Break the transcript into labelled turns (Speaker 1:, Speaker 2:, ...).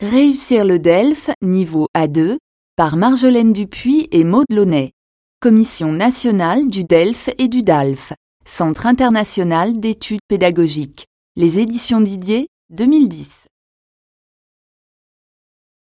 Speaker 1: Réussir le DELF niveau A2 par Marjolaine Dupuis et Maud Launay. Commission nationale du DELF et du DALF. Centre international d'études pédagogiques. Les éditions Didier 2010.